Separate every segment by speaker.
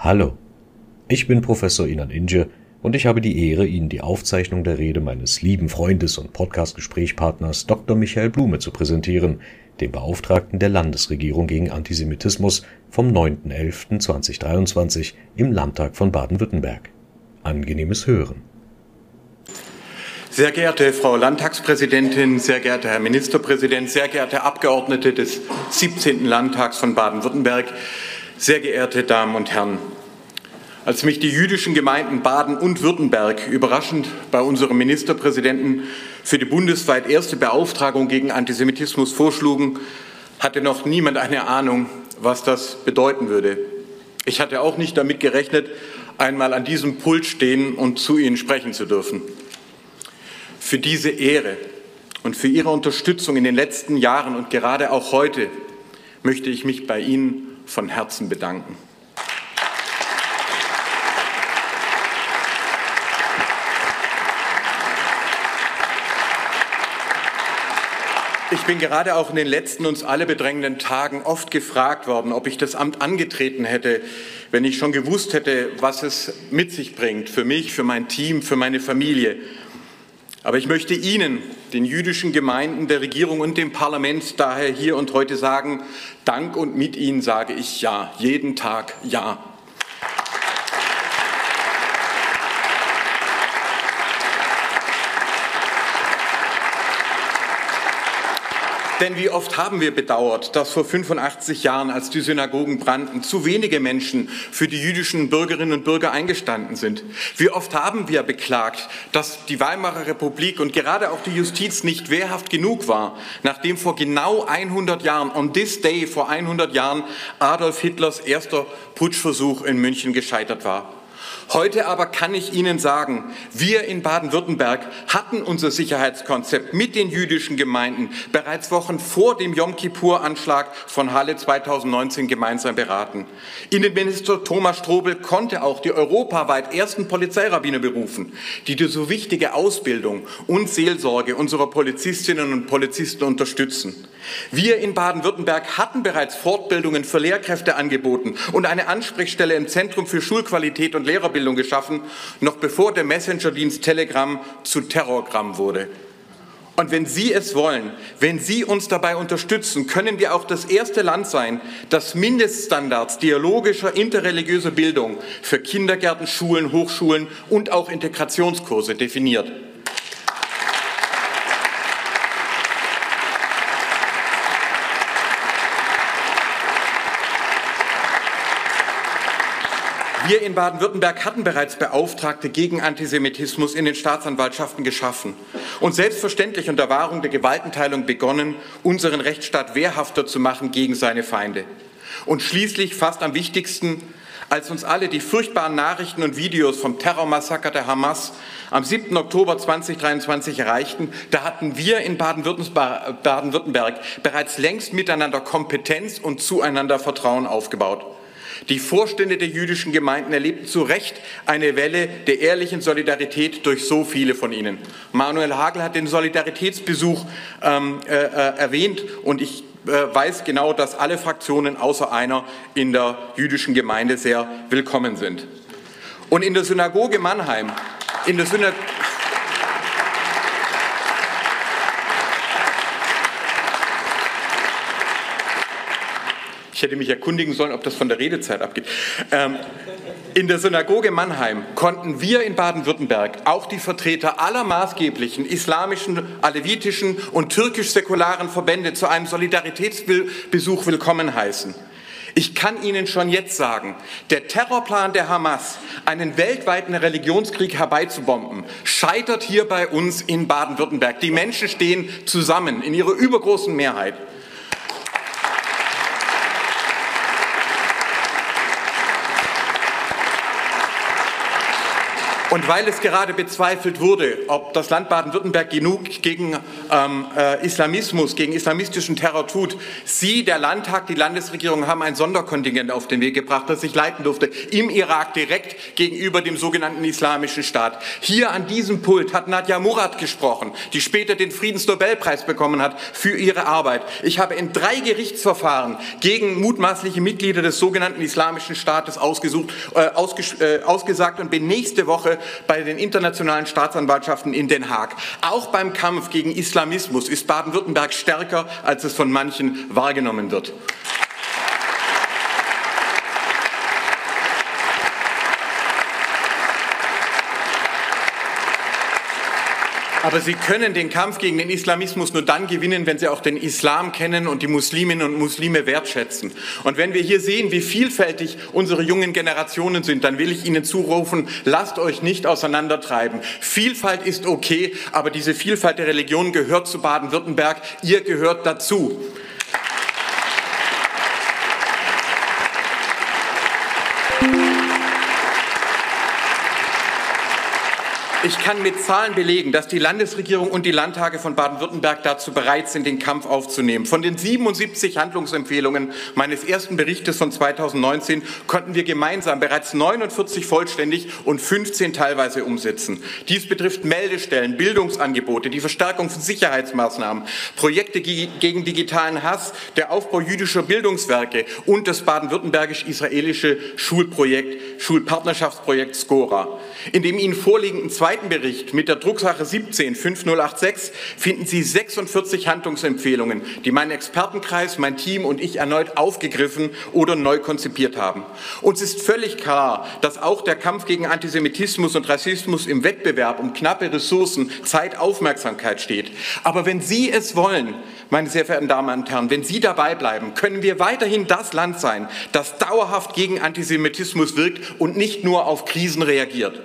Speaker 1: Hallo, ich bin Professor Inan Inge und ich habe die Ehre, Ihnen die Aufzeichnung der Rede meines lieben Freundes und Podcast-Gesprächspartners Dr. Michael Blume zu präsentieren, dem Beauftragten der Landesregierung gegen Antisemitismus vom 9.11.2023 im Landtag von Baden-Württemberg. Angenehmes Hören.
Speaker 2: Sehr geehrte Frau Landtagspräsidentin, sehr geehrter Herr Ministerpräsident, sehr geehrte Abgeordnete des 17. Landtags von Baden-Württemberg, sehr geehrte Damen und Herren. Als mich die jüdischen Gemeinden Baden und Württemberg überraschend bei unserem Ministerpräsidenten für die bundesweit erste Beauftragung gegen Antisemitismus vorschlugen, hatte noch niemand eine Ahnung, was das bedeuten würde. Ich hatte auch nicht damit gerechnet, einmal an diesem Pult stehen und zu Ihnen sprechen zu dürfen für diese Ehre und für Ihre Unterstützung in den letzten Jahren und gerade auch heute möchte ich mich bei Ihnen von Herzen bedanken. Ich bin gerade auch in den letzten uns alle bedrängenden Tagen oft gefragt worden, ob ich das Amt angetreten hätte, wenn ich schon gewusst hätte, was es mit sich bringt, für mich, für mein Team, für meine Familie. Aber ich möchte Ihnen, den jüdischen Gemeinden, der Regierung und dem Parlament daher hier und heute sagen, Dank und mit Ihnen sage ich Ja, jeden Tag Ja. Denn wie oft haben wir bedauert, dass vor 85 Jahren, als die Synagogen brannten, zu wenige Menschen für die jüdischen Bürgerinnen und Bürger eingestanden sind. Wie oft haben wir beklagt, dass die Weimarer Republik und gerade auch die Justiz nicht wehrhaft genug war, nachdem vor genau 100 Jahren, on this day vor 100 Jahren, Adolf Hitlers erster Putschversuch in München gescheitert war. Heute aber kann ich Ihnen sagen, wir in Baden-Württemberg hatten unser Sicherheitskonzept mit den jüdischen Gemeinden bereits Wochen vor dem Yom Kippur-Anschlag von Halle 2019 gemeinsam beraten. Innenminister Thomas Strobel konnte auch die europaweit ersten Polizeirabbiner berufen, die die so wichtige Ausbildung und Seelsorge unserer Polizistinnen und Polizisten unterstützen. Wir in Baden-Württemberg hatten bereits Fortbildungen für Lehrkräfte angeboten und eine Ansprechstelle im Zentrum für Schulqualität und Lehrerbildung geschaffen, noch bevor der Messengerdienst Telegram zu Terrorgramm wurde. Und wenn Sie es wollen, wenn Sie uns dabei unterstützen, können wir auch das erste Land sein, das Mindeststandards dialogischer, interreligiöser Bildung für Kindergärten, Schulen, Hochschulen und auch Integrationskurse definiert. Wir in Baden-Württemberg hatten bereits Beauftragte gegen Antisemitismus in den Staatsanwaltschaften geschaffen und selbstverständlich unter Wahrung der Gewaltenteilung begonnen, unseren Rechtsstaat wehrhafter zu machen gegen seine Feinde. Und schließlich, fast am wichtigsten, als uns alle die furchtbaren Nachrichten und Videos vom Terrormassaker der Hamas am 7. Oktober 2023 erreichten, da hatten wir in Baden-Württemberg bereits längst miteinander Kompetenz und zueinander Vertrauen aufgebaut. Die Vorstände der jüdischen Gemeinden erlebten zu Recht eine Welle der ehrlichen Solidarität durch so viele von ihnen. Manuel Hagel hat den Solidaritätsbesuch ähm, äh, äh, erwähnt und ich äh, weiß genau, dass alle Fraktionen außer einer in der jüdischen Gemeinde sehr willkommen sind. Und in der Synagoge Mannheim, in der Synagoge Ich hätte mich erkundigen sollen, ob das von der Redezeit abgeht. Ähm, in der Synagoge Mannheim konnten wir in Baden-Württemberg auch die Vertreter aller maßgeblichen islamischen, alevitischen und türkisch-säkularen Verbände zu einem Solidaritätsbesuch willkommen heißen. Ich kann Ihnen schon jetzt sagen, der Terrorplan der Hamas, einen weltweiten Religionskrieg herbeizubomben, scheitert hier bei uns in Baden-Württemberg. Die Menschen stehen zusammen in ihrer übergroßen Mehrheit. Und weil es gerade bezweifelt wurde, ob das Land Baden-Württemberg genug gegen ähm, äh, Islamismus, gegen islamistischen Terror tut, Sie, der Landtag, die Landesregierung haben ein Sonderkontingent auf den Weg gebracht, das ich leiten durfte, im Irak direkt gegenüber dem sogenannten Islamischen Staat. Hier an diesem Pult hat Nadja Murad gesprochen, die später den Friedensnobelpreis bekommen hat für ihre Arbeit. Ich habe in drei Gerichtsverfahren gegen mutmaßliche Mitglieder des sogenannten Islamischen Staates ausgesucht, äh, ausges äh, ausgesagt und bin nächste Woche bei den internationalen Staatsanwaltschaften in Den Haag. Auch beim Kampf gegen Islamismus ist Baden-Württemberg stärker, als es von manchen wahrgenommen wird. Aber Sie können den Kampf gegen den Islamismus nur dann gewinnen, wenn Sie auch den Islam kennen und die Musliminnen und Muslime wertschätzen. Und wenn wir hier sehen, wie vielfältig unsere jungen Generationen sind, dann will ich Ihnen zurufen, lasst euch nicht auseinandertreiben. Vielfalt ist okay, aber diese Vielfalt der Religion gehört zu Baden-Württemberg. Ihr gehört dazu. Ich kann mit Zahlen belegen, dass die Landesregierung und die Landtage von Baden-Württemberg dazu bereit sind, den Kampf aufzunehmen. Von den 77 Handlungsempfehlungen meines ersten Berichtes von 2019 konnten wir gemeinsam bereits 49 vollständig und 15 teilweise umsetzen. Dies betrifft Meldestellen, Bildungsangebote, die Verstärkung von Sicherheitsmaßnahmen, Projekte gegen digitalen Hass, der Aufbau jüdischer Bildungswerke und das baden-württembergisch-israelische Schulprojekt, Schulpartnerschaftsprojekt SCORA. In dem Ihnen vorliegenden zweiten Bericht mit der Drucksache 17 5086 finden Sie 46 Handlungsempfehlungen, die mein Expertenkreis, mein Team und ich erneut aufgegriffen oder neu konzipiert haben. Uns ist völlig klar, dass auch der Kampf gegen Antisemitismus und Rassismus im Wettbewerb um knappe Ressourcen, Zeit, Aufmerksamkeit steht. Aber wenn Sie es wollen, meine sehr verehrten Damen und Herren, wenn Sie dabei bleiben, können wir weiterhin das Land sein, das dauerhaft gegen Antisemitismus wirkt und nicht nur auf Krisen reagiert.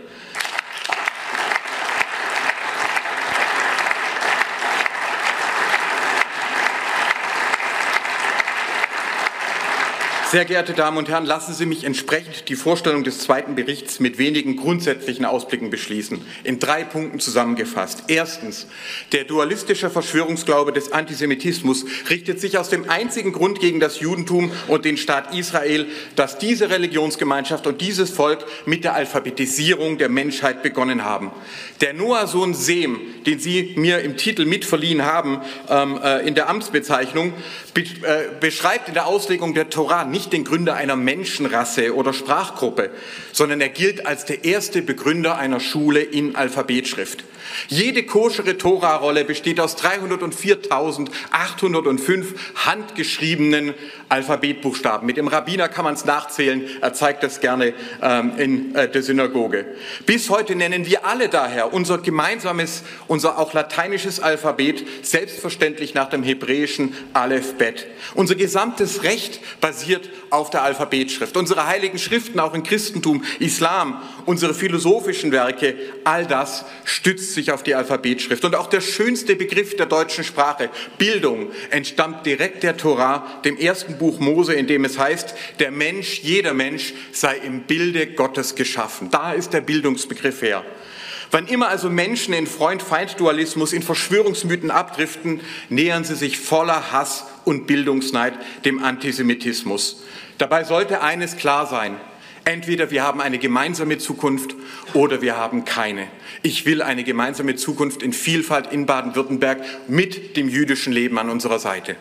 Speaker 2: Sehr geehrte Damen und Herren, lassen Sie mich entsprechend die Vorstellung des zweiten Berichts mit wenigen grundsätzlichen Ausblicken beschließen. In drei Punkten zusammengefasst. Erstens. Der dualistische Verschwörungsglaube des Antisemitismus richtet sich aus dem einzigen Grund gegen das Judentum und den Staat Israel, dass diese Religionsgemeinschaft und dieses Volk mit der Alphabetisierung der Menschheit begonnen haben. Der Noah-Sohn Sem, den Sie mir im Titel mitverliehen haben, ähm, äh, in der Amtsbezeichnung, be äh, beschreibt in der Auslegung der Torah nicht den Gründer einer Menschenrasse oder Sprachgruppe, sondern er gilt als der erste Begründer einer Schule in Alphabetschrift. Jede koschere Tora-Rolle besteht aus 304.805 handgeschriebenen Alphabetbuchstaben. Mit dem Rabbiner kann man es nachzählen, er zeigt das gerne ähm, in äh, der Synagoge. Bis heute nennen wir alle daher unser gemeinsames, unser auch lateinisches Alphabet selbstverständlich nach dem hebräischen Aleph Bet. Unser gesamtes Recht basiert auf der Alphabetschrift. Unsere heiligen Schriften, auch im Christentum, Islam, unsere philosophischen Werke, all das stützt sich auf die Alphabetschrift. Und auch der schönste Begriff der deutschen Sprache, Bildung, entstammt direkt der Torah, dem ersten Buch Mose, in dem es heißt, der Mensch, jeder Mensch sei im Bilde Gottes geschaffen. Da ist der Bildungsbegriff her. Wann immer also Menschen in Freund-Feind-Dualismus, in Verschwörungsmythen abdriften, nähern sie sich voller Hass und Bildungsneid dem Antisemitismus. Dabei sollte eines klar sein. Entweder wir haben eine gemeinsame Zukunft oder wir haben keine. Ich will eine gemeinsame Zukunft in Vielfalt in Baden-Württemberg mit dem jüdischen Leben an unserer Seite.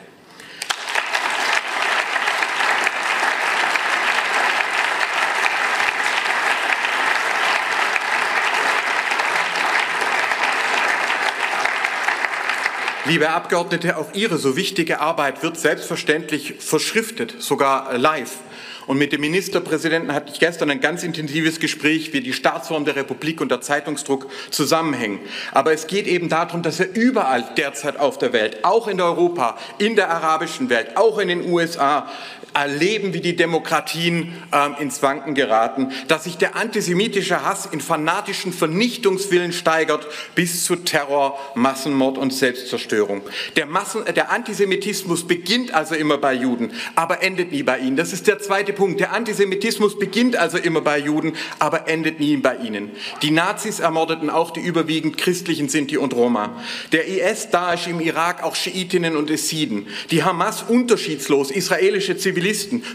Speaker 2: Liebe Abgeordnete, auch Ihre so wichtige Arbeit wird selbstverständlich verschriftet, sogar live. Und mit dem Ministerpräsidenten hatte ich gestern ein ganz intensives Gespräch, wie die Staatsform der Republik und der Zeitungsdruck zusammenhängen. Aber es geht eben darum, dass er überall derzeit auf der Welt, auch in Europa, in der arabischen Welt, auch in den USA, erleben, wie die Demokratien ähm, ins Wanken geraten, dass sich der antisemitische Hass in fanatischen Vernichtungswillen steigert bis zu Terror, Massenmord und Selbstzerstörung. Der, Massen, der Antisemitismus beginnt also immer bei Juden, aber endet nie bei ihnen. Das ist der zweite Punkt. Der Antisemitismus beginnt also immer bei Juden, aber endet nie bei ihnen. Die Nazis ermordeten auch die überwiegend christlichen Sinti und Roma. Der IS, Daesh im Irak auch Schiitinnen und Essiden. Die Hamas unterschiedslos israelische Zivilisten,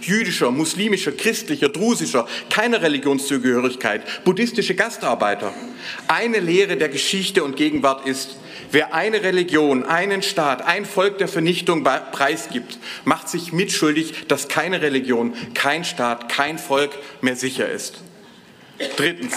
Speaker 2: jüdischer, muslimischer, christlicher, drusischer, keine Religionszugehörigkeit, buddhistische Gastarbeiter. Eine Lehre der Geschichte und Gegenwart ist, Wer eine Religion, einen Staat, ein Volk der Vernichtung preisgibt, macht sich mitschuldig, dass keine Religion, kein Staat, kein Volk mehr sicher ist. Drittens.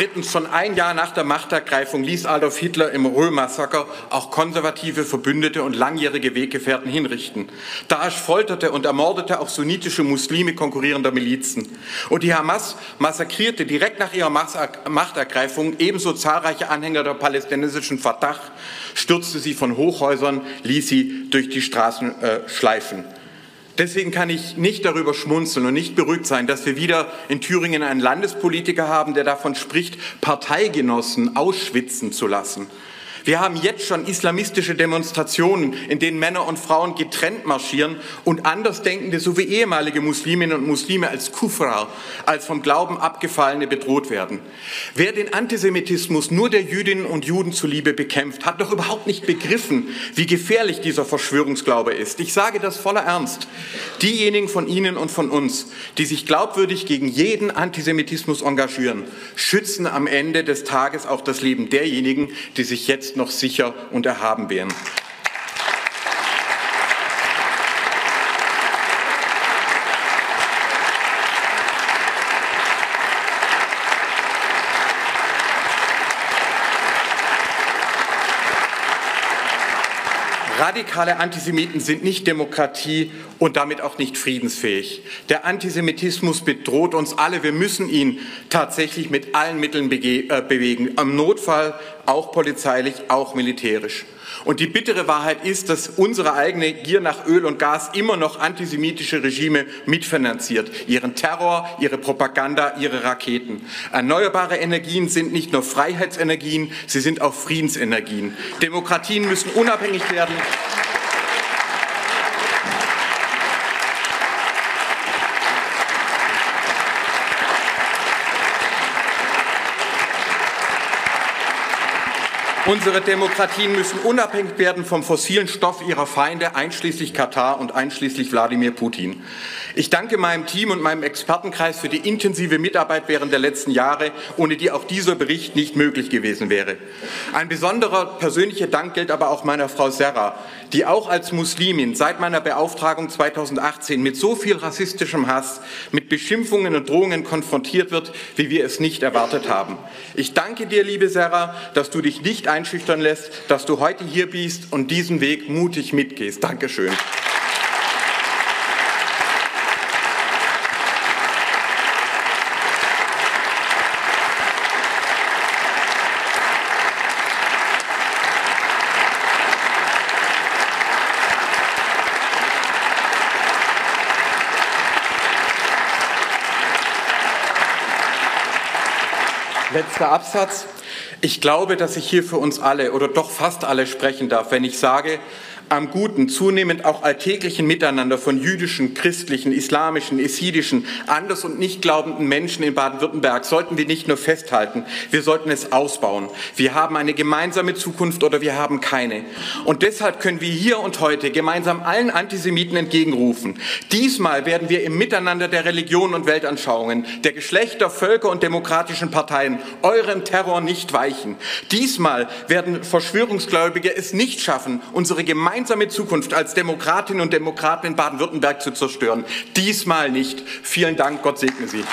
Speaker 2: Drittens, schon ein Jahr nach der Machtergreifung ließ Adolf Hitler im Röhr-Massaker auch konservative Verbündete und langjährige Weggefährten hinrichten. Daesh folterte und ermordete auch sunnitische Muslime konkurrierender Milizen. Und die Hamas massakrierte direkt nach ihrer Machtergreifung ebenso zahlreiche Anhänger der palästinensischen Fatah, stürzte sie von Hochhäusern, ließ sie durch die Straßen äh, schleifen. Deswegen kann ich nicht darüber schmunzeln und nicht beruhigt sein, dass wir wieder in Thüringen einen Landespolitiker haben, der davon spricht, Parteigenossen ausschwitzen zu lassen. Wir haben jetzt schon islamistische Demonstrationen, in denen Männer und Frauen getrennt marschieren und Andersdenkende sowie ehemalige Musliminnen und Muslime als Kufra, als vom Glauben abgefallene bedroht werden. Wer den Antisemitismus nur der Jüdinnen und Juden zuliebe bekämpft, hat doch überhaupt nicht begriffen, wie gefährlich dieser Verschwörungsglaube ist. Ich sage das voller Ernst. Diejenigen von Ihnen und von uns, die sich glaubwürdig gegen jeden Antisemitismus engagieren, schützen am Ende des Tages auch das Leben derjenigen, die sich jetzt jetzt noch sicher und erhaben wären. Radikale Antisemiten sind nicht Demokratie und damit auch nicht friedensfähig. Der Antisemitismus bedroht uns alle. Wir müssen ihn tatsächlich mit allen Mitteln äh, bewegen. Am Notfall auch polizeilich, auch militärisch. Und die bittere Wahrheit ist, dass unsere eigene Gier nach Öl und Gas immer noch antisemitische Regime mitfinanziert. Ihren Terror, ihre Propaganda, ihre Raketen. Erneuerbare Energien sind nicht nur Freiheitsenergien, sie sind auch Friedensenergien. Demokratien müssen unabhängig werden. Unsere Demokratien müssen unabhängig werden vom fossilen Stoff ihrer Feinde, einschließlich Katar und einschließlich Wladimir Putin. Ich danke meinem Team und meinem Expertenkreis für die intensive Mitarbeit während der letzten Jahre, ohne die auch dieser Bericht nicht möglich gewesen wäre. Ein besonderer persönlicher Dank gilt aber auch meiner Frau Serra, die auch als Muslimin seit meiner Beauftragung 2018 mit so viel rassistischem Hass, mit Beschimpfungen und Drohungen konfrontiert wird, wie wir es nicht erwartet haben. Ich danke dir, liebe Serra, dass du dich nicht einschüchtern lässt, dass du heute hier bist und diesen Weg mutig mitgehst. Dankeschön. Letzter Absatz. Ich glaube, dass ich hier für uns alle oder doch fast alle sprechen darf, wenn ich sage, am guten, zunehmend auch alltäglichen Miteinander von jüdischen, christlichen, islamischen, esidischen, anders und nicht glaubenden Menschen in Baden-Württemberg sollten wir nicht nur festhalten, wir sollten es ausbauen. Wir haben eine gemeinsame Zukunft oder wir haben keine. Und deshalb können wir hier und heute gemeinsam allen Antisemiten entgegenrufen. Diesmal werden wir im Miteinander der Religionen und Weltanschauungen, der Geschlechter, Völker und demokratischen Parteien eurem Terror nicht weichen. Diesmal werden Verschwörungsgläubige es nicht schaffen, unsere gemeinsame gemeinsame Zukunft als Demokratinnen und Demokraten in Baden-Württemberg zu zerstören. Diesmal nicht. Vielen Dank, Gott segne Sie.